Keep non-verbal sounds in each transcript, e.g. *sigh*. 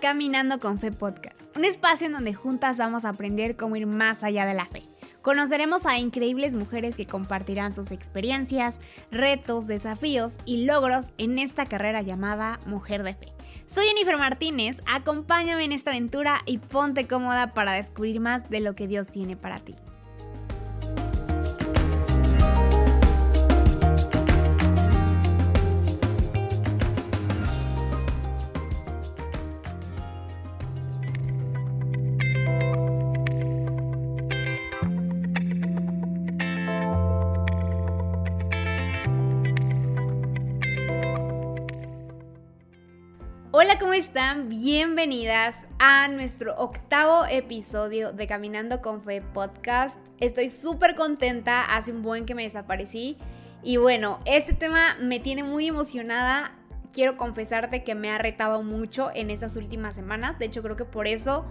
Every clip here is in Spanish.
Caminando con Fe Podcast, un espacio en donde juntas vamos a aprender cómo ir más allá de la fe. Conoceremos a increíbles mujeres que compartirán sus experiencias, retos, desafíos y logros en esta carrera llamada Mujer de Fe. Soy Jennifer Martínez, acompáñame en esta aventura y ponte cómoda para descubrir más de lo que Dios tiene para ti. Hola, ¿cómo están? Bienvenidas a nuestro octavo episodio de Caminando con Fe podcast. Estoy súper contenta, hace un buen que me desaparecí. Y bueno, este tema me tiene muy emocionada. Quiero confesarte que me ha retado mucho en estas últimas semanas. De hecho, creo que por eso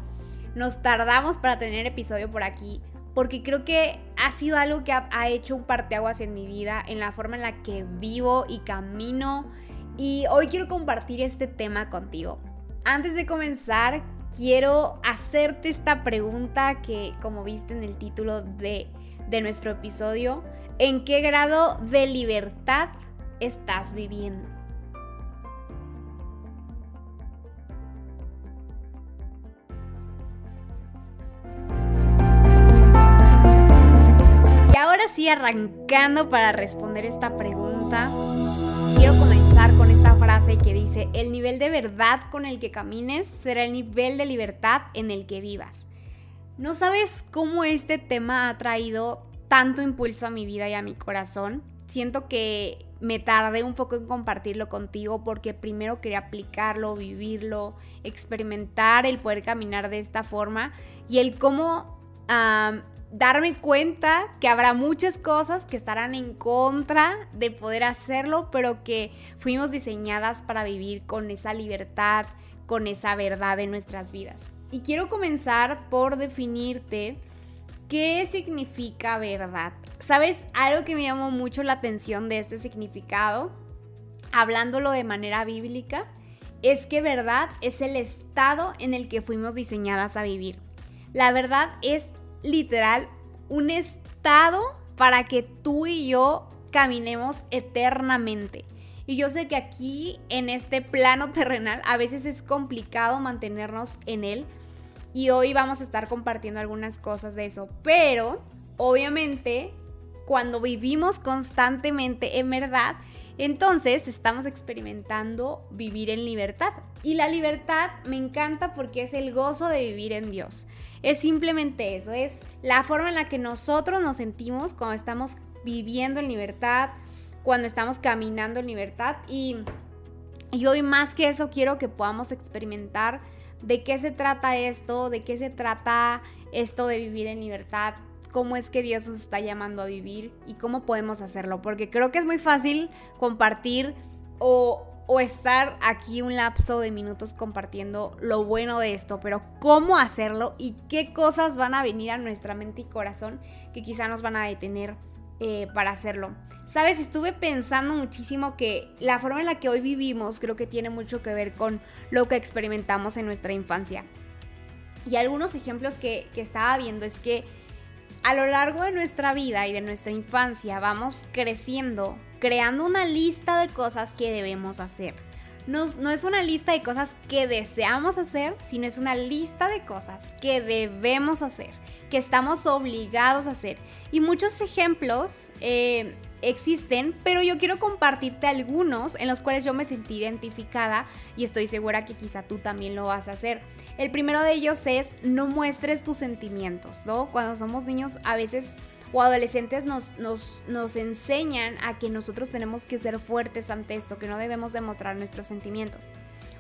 nos tardamos para tener episodio por aquí. Porque creo que ha sido algo que ha, hecho un parteaguas en mi vida, en la forma en la que vivo y camino y hoy quiero compartir este tema contigo. Antes de comenzar, quiero hacerte esta pregunta que, como viste en el título de, de nuestro episodio, ¿en qué grado de libertad estás viviendo? Y ahora sí, arrancando para responder esta pregunta, con esta frase que dice, el nivel de verdad con el que camines será el nivel de libertad en el que vivas. No sabes cómo este tema ha traído tanto impulso a mi vida y a mi corazón. Siento que me tardé un poco en compartirlo contigo porque primero quería aplicarlo, vivirlo, experimentar el poder caminar de esta forma y el cómo darme cuenta que habrá muchas cosas que estarán en contra de poder hacerlo, pero que fuimos diseñadas para vivir con esa libertad, con esa verdad en nuestras vidas. Y quiero comenzar por definirte qué significa verdad. ¿Sabes? Algo que me llamó mucho la atención de este significado, hablándolo de manera bíblica, es que verdad es el estado en el que fuimos diseñadas a vivir. La verdad es literal un estado para que tú y yo caminemos eternamente. Y yo sé que aquí, en este plano terrenal, a veces es complicado mantenernos en él. Y hoy vamos a estar compartiendo algunas cosas de eso. Pero, obviamente, cuando vivimos constantemente en verdad, entonces estamos experimentando vivir en libertad. Y la libertad me encanta porque es el gozo de vivir en Dios. Es simplemente eso, es la forma en la que nosotros nos sentimos cuando estamos viviendo en libertad, cuando estamos caminando en libertad. Y, y hoy más que eso quiero que podamos experimentar de qué se trata esto, de qué se trata esto de vivir en libertad, cómo es que Dios nos está llamando a vivir y cómo podemos hacerlo. Porque creo que es muy fácil compartir o o estar aquí un lapso de minutos compartiendo lo bueno de esto, pero cómo hacerlo y qué cosas van a venir a nuestra mente y corazón que quizá nos van a detener eh, para hacerlo. Sabes, estuve pensando muchísimo que la forma en la que hoy vivimos creo que tiene mucho que ver con lo que experimentamos en nuestra infancia. Y algunos ejemplos que, que estaba viendo es que a lo largo de nuestra vida y de nuestra infancia vamos creciendo creando una lista de cosas que debemos hacer. No, es una lista de cosas que deseamos hacer, sino es una lista de cosas que debemos hacer, que estamos obligados a hacer. Y muchos ejemplos eh, existen, pero yo quiero compartirte algunos en los cuales yo me sentí identificada y estoy segura que quizá tú también lo vas a hacer. El primero de ellos es no muestres tus sentimientos, ¿no? Cuando somos niños a veces o adolescentes nos, nos, enseñan a que nosotros tenemos que ser fuertes ante esto, que no debemos demostrar nuestros sentimientos.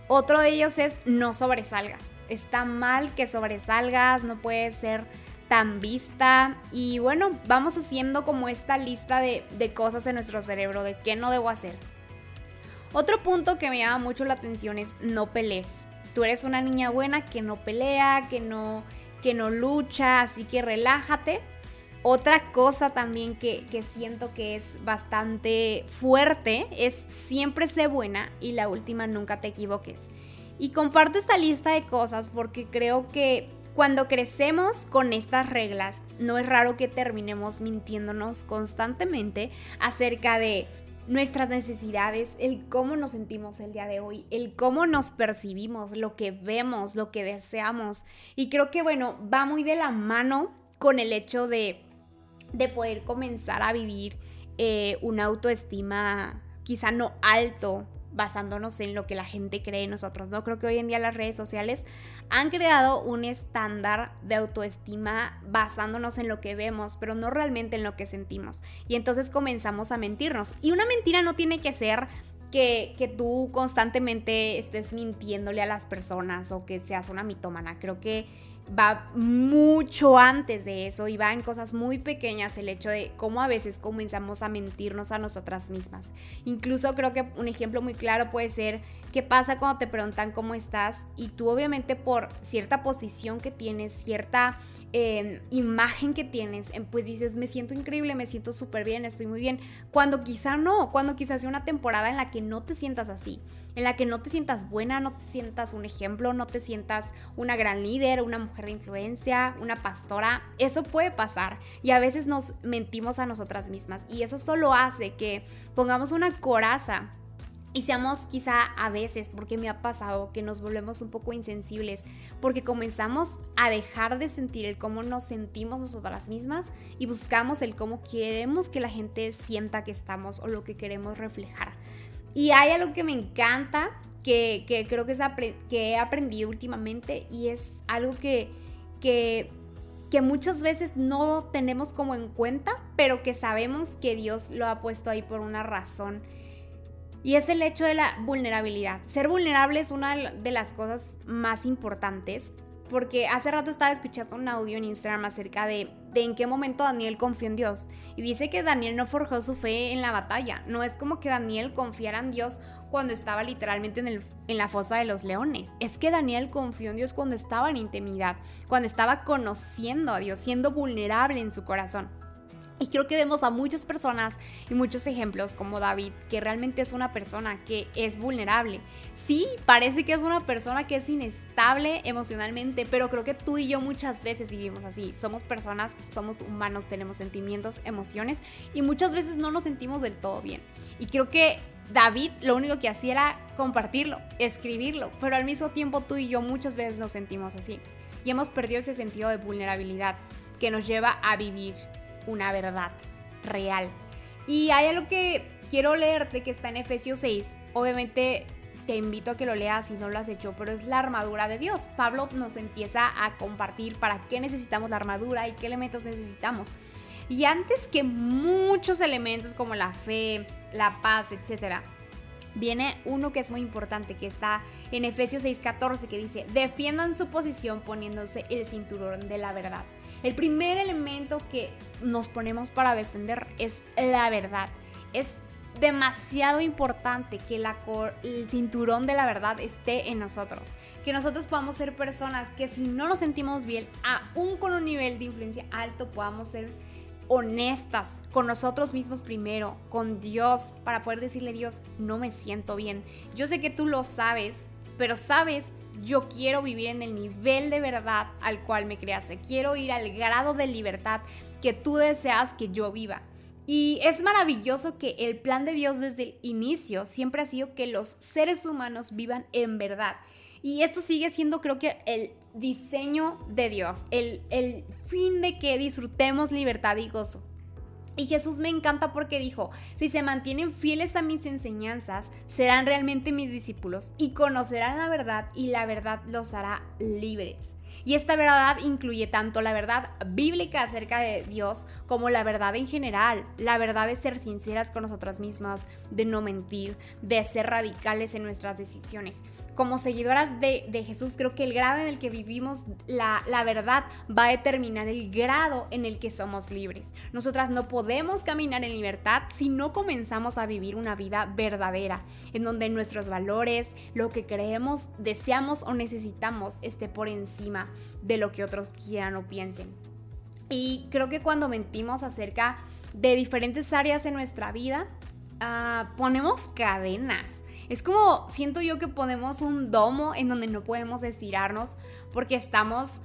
Otro de ellos es no sobresalgas. Está mal que sobresalgas, no puedes ser tan vista. Y bueno, vamos haciendo como esta lista de, de cosas en nuestro cerebro, de qué no debo hacer. Otro punto que me llama mucho la atención es no pelees. Tú eres una niña buena que no pelea, que no, que no lucha, así que relájate otra cosa también que, siento que es bastante fuerte es siempre sé buena y la última nunca te equivoques. Y comparto esta lista de cosas porque creo que cuando crecemos con estas reglas, no es raro que terminemos mintiéndonos constantemente acerca de nuestras necesidades, el cómo nos sentimos el día de hoy, el cómo nos percibimos, lo que vemos, lo que deseamos. Y creo que, bueno, va muy de la mano con el hecho de, de poder comenzar a vivir eh, una autoestima quizá no alto, basándonos en lo que la gente cree en nosotros, ¿no? Creo que hoy en día las redes sociales han creado un estándar de autoestima basándonos en lo que vemos, pero no realmente en lo que sentimos. Y entonces comenzamos a mentirnos. Y una mentira no tiene que ser que, que, tú constantemente estés mintiéndole a las personas o que seas una mitómana. Creo que va mucho antes de eso y va en cosas muy pequeñas el hecho de cómo a veces comenzamos a mentirnos a nosotras mismas. Incluso creo que un ejemplo muy claro puede ser qué pasa cuando te preguntan cómo estás y tú obviamente por cierta posición que tienes, cierta Em, imagen que tienes, pues dices, me siento increíble, me siento súper bien, estoy muy bien. Cuando quizá no, cuando quizás sea una temporada en la que no te sientas así, en la que no te sientas buena, no te sientas un ejemplo, no te sientas una gran líder, una mujer de influencia, una pastora, eso puede pasar y a veces nos mentimos a nosotras mismas y eso solo hace que pongamos una coraza y seamos quizá a veces, porque me ha pasado, que nos volvemos un poco insensibles, porque comenzamos a dejar de sentir el cómo nos sentimos nosotras mismas y buscamos el cómo queremos que la gente sienta que estamos o lo que queremos reflejar. Y hay algo que me encanta, que, creo que, es que he aprendido últimamente y es algo que, que, que muchas veces no tenemos como en cuenta, pero que sabemos que Dios lo ha puesto ahí por una razón y es el hecho de la vulnerabilidad. Ser vulnerable es una de las cosas más importantes porque hace rato estaba escuchando un audio en Instagram acerca de, de, en qué momento Daniel confió en Dios. Y dice que Daniel no forjó su fe en la batalla. No es como que Daniel confiara en Dios cuando estaba literalmente en, el, en la fosa de los leones. Es que Daniel confió en Dios cuando estaba en intimidad, cuando estaba conociendo a Dios, siendo vulnerable en su corazón. Y creo que vemos a muchas personas y muchos ejemplos como David, que realmente es una persona que es vulnerable. Sí, parece que es una persona que es inestable emocionalmente, pero creo que tú y yo muchas veces vivimos así. Somos personas, somos humanos, tenemos sentimientos, emociones y muchas veces no nos sentimos del todo bien. Y creo que David lo único que hacía era compartirlo, escribirlo, pero al mismo tiempo tú y yo muchas veces nos sentimos así. Y hemos perdido ese sentido de vulnerabilidad que nos lleva a vivir una verdad real. Y hay algo que quiero leerte que está en Efesios 6. Obviamente te invito a que lo leas si no lo has hecho, pero es la armadura de Dios. Pablo nos empieza a compartir para qué necesitamos la armadura y qué elementos necesitamos. Y antes que muchos elementos como la fe, la paz, etc., viene uno que es muy importante, que está en Efesios 6:14, que dice, defiendan su posición poniéndose el cinturón de la verdad. El primer elemento que nos ponemos para defender es la verdad. Es demasiado importante que el cinturón de la verdad esté en nosotros. Que nosotros podamos ser personas que si no nos sentimos bien, aún con un nivel de influencia alto, podamos ser honestas con nosotros mismos primero, con Dios, para poder decirle Dios, no me siento bien. Yo sé que tú lo sabes, pero sabes yo quiero vivir en el nivel de verdad al cual me creaste. Quiero ir al grado de libertad que tú deseas que yo viva. Y es maravilloso que el plan de Dios desde el inicio siempre ha sido que los seres humanos vivan en verdad. Y esto sigue siendo creo que el diseño de Dios, el, el fin de que disfrutemos libertad y gozo. Y Jesús me encanta porque dijo, si se mantienen fieles a mis enseñanzas, serán realmente mis discípulos y conocerán la verdad y la verdad los hará libres. Y esta verdad incluye tanto la verdad bíblica acerca de Dios como la verdad en general. La verdad de ser sinceras con nosotras mismas, de no mentir, de ser radicales en nuestras decisiones. Como seguidoras de, Jesús, creo que el grado en el que vivimos la, la verdad va a determinar el grado en el que somos libres. Nosotras no podemos caminar en libertad si no comenzamos a vivir una vida verdadera, en donde nuestros valores, lo que creemos, deseamos o necesitamos esté por encima de lo que otros quieran o piensen. Y creo que cuando mentimos acerca de diferentes áreas en nuestra vida, ah, ponemos cadenas. Es como, siento yo que ponemos un domo en donde no podemos estirarnos porque estamos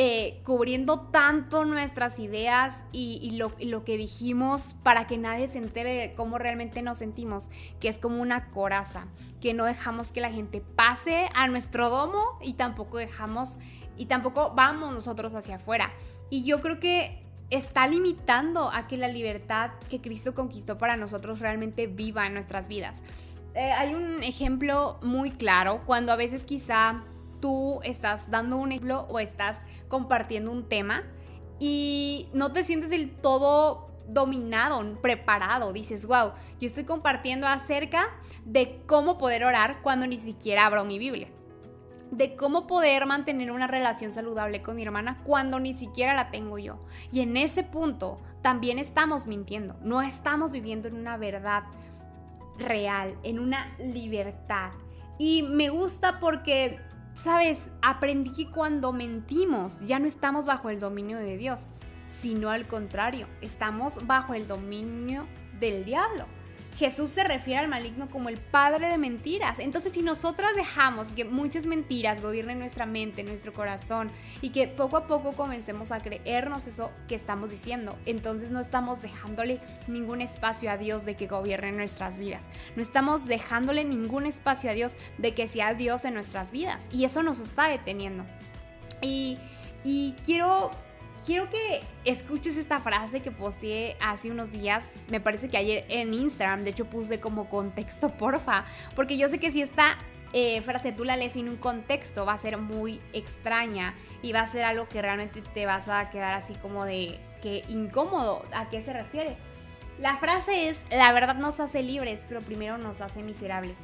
eh, cubriendo tanto nuestras ideas y, lo, lo, que dijimos para que nadie se entere de cómo realmente nos sentimos, que es como una coraza, que no dejamos que la gente pase a nuestro domo y tampoco dejamos y tampoco vamos nosotros hacia afuera. Y yo creo que está limitando a que la libertad que Cristo conquistó para nosotros realmente viva en nuestras vidas. Eh, hay un ejemplo muy claro cuando a veces quizá tú estás dando un ejemplo o estás compartiendo un tema y no te sientes del todo dominado, preparado. Dices, wow, yo estoy compartiendo acerca de cómo poder orar cuando ni siquiera abro mi Biblia de cómo poder mantener una relación saludable con mi hermana cuando ni siquiera la tengo yo. Y en ese punto también estamos mintiendo, no estamos viviendo en una verdad real, en una libertad. Y me gusta porque, sabes, aprendí que cuando mentimos ya no estamos bajo el dominio de Dios, sino al contrario, estamos bajo el dominio del diablo. Jesús se refiere al maligno como el padre de mentiras. Entonces, si nosotras dejamos que muchas mentiras gobiernen nuestra mente, nuestro corazón, y que poco a poco comencemos a creernos eso que estamos diciendo, entonces no estamos dejándole ningún espacio a Dios de que gobierne nuestras vidas. No estamos dejándole ningún espacio a Dios de que sea Dios en nuestras vidas. Y eso nos está deteniendo. Y, y quiero quiero que escuches esta frase que posteé hace unos días, me parece que ayer en Instagram, de hecho puse como contexto, *laughs* porfa, porque yo sé que si esta eh, frase tú la lees sin un contexto va a ser muy extraña y va a ser algo que realmente te vas a quedar así como de que incómodo, ¿a qué se refiere? La frase es, la verdad nos hace libres, pero primero nos hace miserables.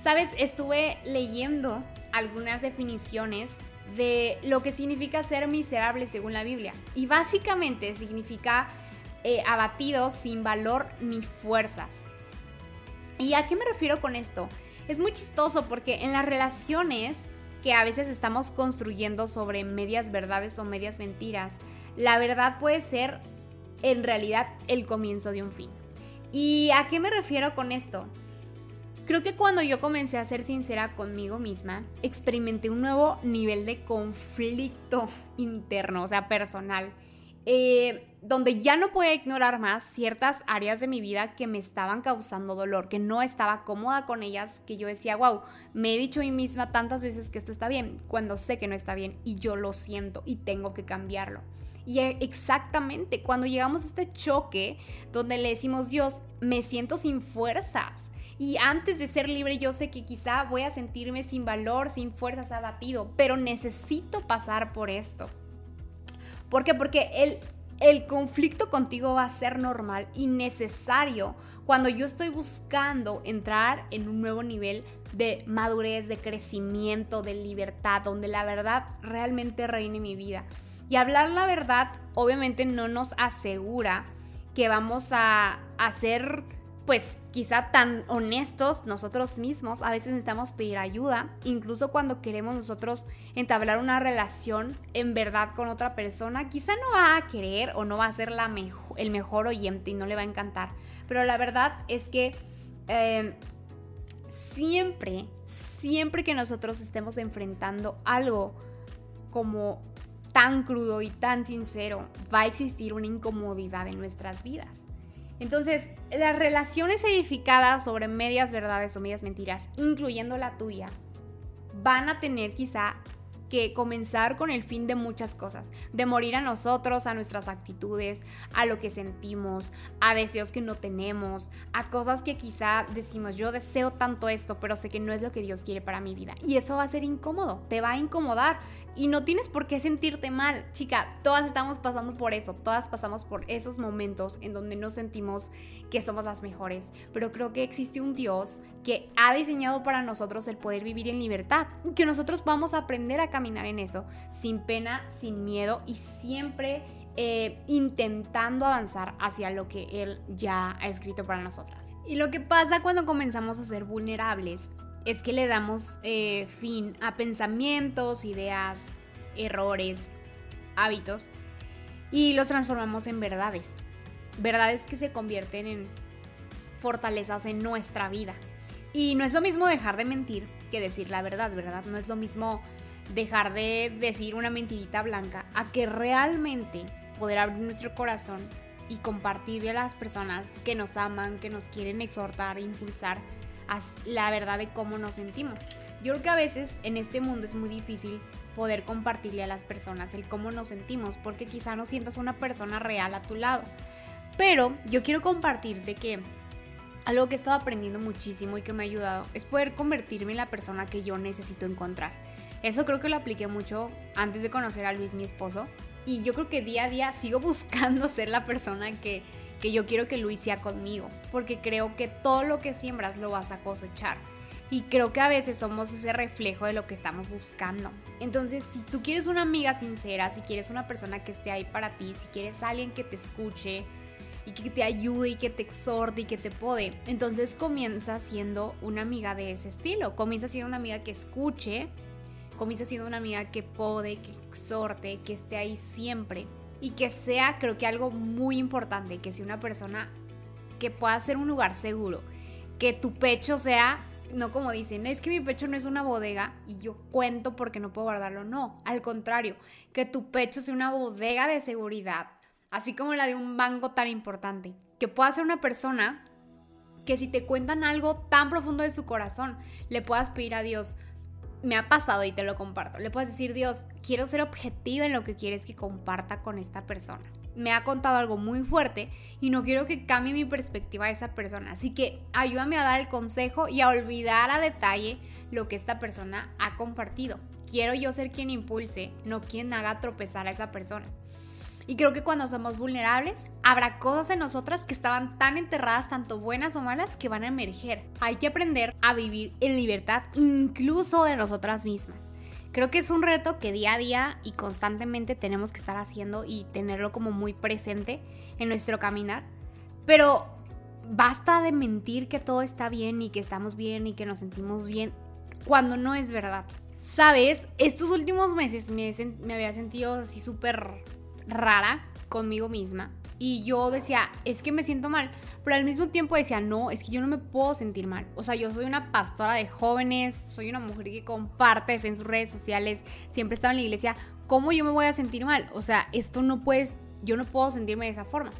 Sabes, estuve leyendo algunas definiciones de lo que significa ser miserable según la Biblia. Y básicamente significa eh, abatido sin valor ni fuerzas. ¿Y a qué me refiero con esto? Es muy chistoso porque en las relaciones que a veces estamos construyendo sobre medias verdades o medias mentiras, la verdad puede ser en realidad el comienzo de un fin. ¿Y a qué me refiero con esto? Creo que cuando yo comencé a ser sincera conmigo misma, experimenté un nuevo nivel de conflicto *laughs* interno, o sea, personal, eh, donde ya no podía ignorar más ciertas áreas de mi vida que me estaban causando dolor, que no estaba cómoda con ellas, que yo decía, wow, me he dicho a mí misma tantas veces que esto está bien, cuando sé que no está bien y yo lo siento y tengo que cambiarlo. Y e, exactamente cuando llegamos a este choque donde le decimos, Dios, me siento sin fuerzas y antes de ser libre yo sé que quizá voy a sentirme sin valor, sin fuerzas, abatido, pero necesito pasar por esto. ¿Por qué? Porque el, el conflicto contigo va a ser normal y necesario cuando yo estoy buscando entrar en un nuevo nivel de madurez, de crecimiento, de libertad, donde la verdad realmente reine mi vida. Y hablar la verdad obviamente no nos asegura que vamos a hacer pues quizá tan honestos nosotros mismos, a veces necesitamos pedir ayuda, incluso cuando queremos nosotros entablar una relación en verdad con otra persona, quizá no va a querer o no va a ser la el mejor oyente y no le va a encantar, pero la verdad es que eh, siempre, siempre que nosotros estemos enfrentando algo como tan crudo y tan sincero, va a existir una incomodidad en nuestras vidas. Entonces, las relaciones edificadas sobre medias verdades o medias mentiras, incluyendo la tuya, van a tener quizá que comenzar con el fin de muchas cosas, de morir a nosotros, a nuestras actitudes, a lo que sentimos, a deseos que no tenemos, a cosas que quizá decimos, yo deseo tanto esto, pero sé que no es lo que Dios quiere para mi vida. Y eso va a ser incómodo, te va a incomodar y no tienes por qué sentirte mal. Chica, todas estamos pasando por eso, todas pasamos por esos momentos en donde nos sentimos que somos las mejores, pero creo que existe un Dios que ha diseñado para nosotros el poder vivir en libertad que nosotros vamos a aprender a caminar en eso, sin pena, sin miedo y siempre eh, intentando avanzar hacia lo que Él ya ha escrito para nosotras. Y lo que pasa cuando comenzamos a ser vulnerables es que le damos eh, fin a pensamientos, ideas, errores, hábitos y los transformamos en verdades. Verdades que se convierten en fortalezas en nuestra vida. Y no es lo mismo dejar de mentir que decir la verdad, ¿verdad? No es lo mismo dejar de decir una mentirita blanca a que realmente poder abrir nuestro corazón y compartirle a las personas que nos aman, que nos quieren exhortar, impulsar la verdad de cómo nos sentimos. Yo creo que a veces en este mundo es muy difícil poder compartirle a las personas el cómo nos sentimos, porque quizá no sientas una persona real a tu lado. Pero yo quiero compartirte que algo que he estado aprendiendo muchísimo y que me ha ayudado es poder convertirme en la persona que yo necesito encontrar. Eso creo que lo apliqué mucho antes de conocer a Luis, mi esposo. Y yo creo que día a día sigo *laughs* buscando ser la persona que, que yo quiero que Luis sea conmigo. Porque creo que todo lo que siembras lo vas a cosechar. Y creo que a veces somos ese reflejo de lo que estamos buscando. Entonces, si tú quieres una amiga sincera, si quieres una persona que esté ahí para ti, si quieres alguien que te escuche y que te ayude y que te exhorte y que te pode, entonces comienza siendo una amiga de ese estilo. Comienza siendo una amiga que escuche, comienza siendo una amiga que pode, que exhorte, que esté ahí siempre. Y que sea, creo que algo muy importante, que sea una persona que pueda ser un lugar seguro. Que tu pecho sea no como dicen, es que mi pecho no es una bodega y yo cuento porque no puedo guardarlo. No, al contrario, que tu pecho sea una bodega de seguridad, así como la de un banco tan importante. Que pueda ser una persona que si te cuentan algo tan profundo de su corazón, le puedas pedir a Dios, me ha pasado y te lo comparto, le puedes decir, Dios, quiero ser objetiva en lo que quieres que comparta con esta persona me ha contado algo muy fuerte y no quiero que cambie mi perspectiva de esa persona. Así que ayúdame a dar el consejo y a olvidar a detalle lo que esta persona ha compartido. Quiero yo ser quien impulse, no quien haga tropezar a esa persona. Y creo que cuando somos vulnerables, habrá cosas en nosotras que estaban tan enterradas, tanto buenas o malas, que van a emerger. Hay que aprender a vivir en libertad incluso de nosotras mismas. Creo que es un reto que día a día y constantemente tenemos que estar haciendo y tenerlo como muy presente en nuestro caminar. Pero basta de mentir que todo está bien y que estamos bien y que nos sentimos bien cuando no es verdad. Sabes, estos últimos meses me, había sentido así súper rara conmigo misma y yo decía, es que me siento mal, pero al mismo tiempo decía, no, es que yo no me puedo sentir mal. O sea, yo soy una pastora de jóvenes, soy una mujer que comparte en sus redes sociales, siempre estaba en la iglesia, ¿cómo yo me voy a sentir mal? O sea, esto no puedes, yo no puedo sentirme de esa forma.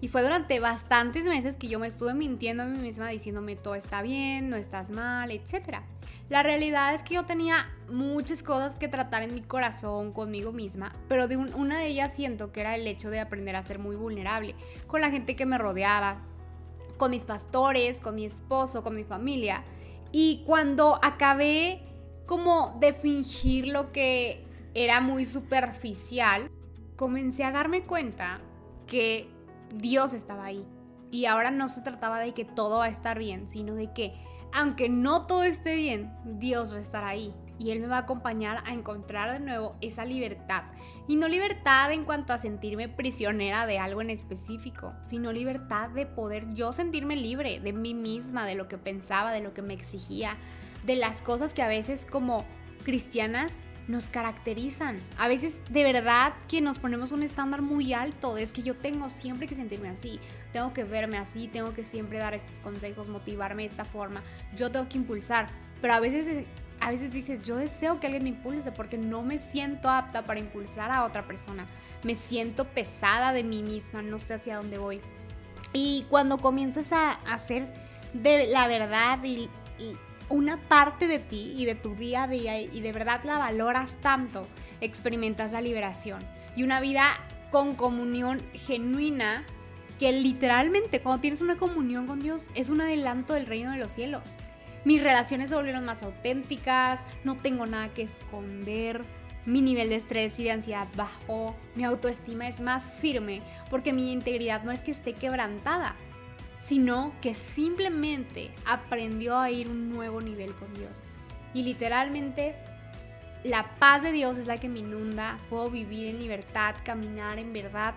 Y fue durante bastantes meses que yo me estuve mintiendo a mí misma diciéndome todo está bien, no estás mal, etc. La realidad es que yo tenía muchas cosas que tratar en mi corazón conmigo misma, pero de una de ellas siento que era el hecho de aprender a ser muy vulnerable con la gente que me rodeaba, con mis pastores, con mi esposo, con mi familia. Y cuando acabé como de fingir lo que era muy superficial, comencé a darme cuenta que Dios estaba ahí. Y ahora no se trataba de que todo va a estar bien, sino de que aunque no todo esté bien, Dios va a estar ahí. Y Él me va a acompañar a encontrar de nuevo esa libertad. Y no libertad en cuanto a sentirme prisionera de algo en específico, sino libertad de poder yo sentirme libre de mí misma, de lo que pensaba, de lo que me exigía, de las cosas que a veces como cristianas nos caracterizan. A veces de verdad que nos ponemos un estándar muy alto, es que yo tengo siempre que sentirme así, tengo que verme así, tengo que siempre dar estos consejos, motivarme de esta forma, yo tengo que impulsar, pero a veces a veces dices, yo deseo que alguien me impulse porque no me siento apta para impulsar a otra persona. Me siento pesada de mí misma, no sé hacia dónde voy. Y cuando comienzas a hacer de la verdad y una parte de ti y de tu día a día y de verdad la valoras tanto, experimentas la liberación y una vida con comunión genuina que literalmente cuando tienes una comunión con Dios es un adelanto del reino de los cielos. Mis relaciones se volvieron más auténticas, no tengo nada que esconder, mi nivel de estrés y de ansiedad bajó, mi autoestima es más firme porque mi integridad no es que esté quebrantada, sino que simplemente aprendió a ir un nuevo nivel con Dios. Y literalmente la paz de Dios es la que me inunda, puedo vivir en libertad, caminar en verdad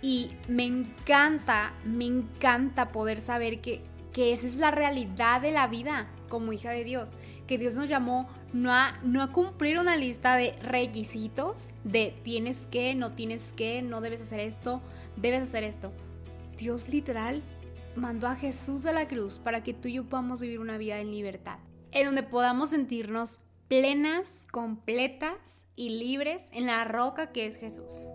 y me encanta, me encanta poder saber que, que esa es la realidad de la vida como hija de Dios, que Dios nos llamó no a, no a cumplir una lista de requisitos de tienes que, no tienes que, no debes hacer esto, debes hacer esto. Dios literal mandó a Jesús a la cruz para que tú y yo podamos vivir una vida en libertad, en donde podamos sentirnos plenas, completas y libres en la roca que es Jesús.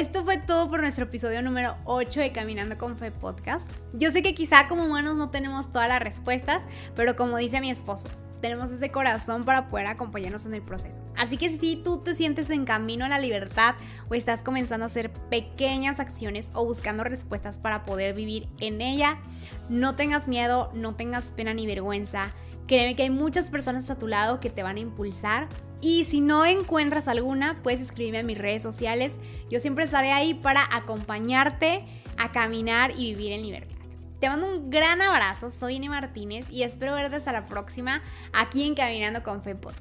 Esto fue todo por nuestro episodio número 8 de Caminando con Fe Podcast. Yo sé que quizá como humanos no tenemos todas las respuestas, pero como dice mi esposo, tenemos ese corazón para poder acompañarnos en el proceso. Así que si tú te sientes en camino a la libertad o estás comenzando a hacer pequeñas acciones o buscando respuestas para poder vivir en ella, no tengas miedo, no tengas pena ni vergüenza. Créeme que hay muchas personas a tu lado que te van a impulsar y si no encuentras alguna, puedes escribirme a mis redes sociales. Yo siempre estaré ahí para acompañarte a caminar y vivir en libertad. Te mando un gran abrazo, soy Ine Martínez y espero verte hasta la próxima aquí en Caminando con Fepod.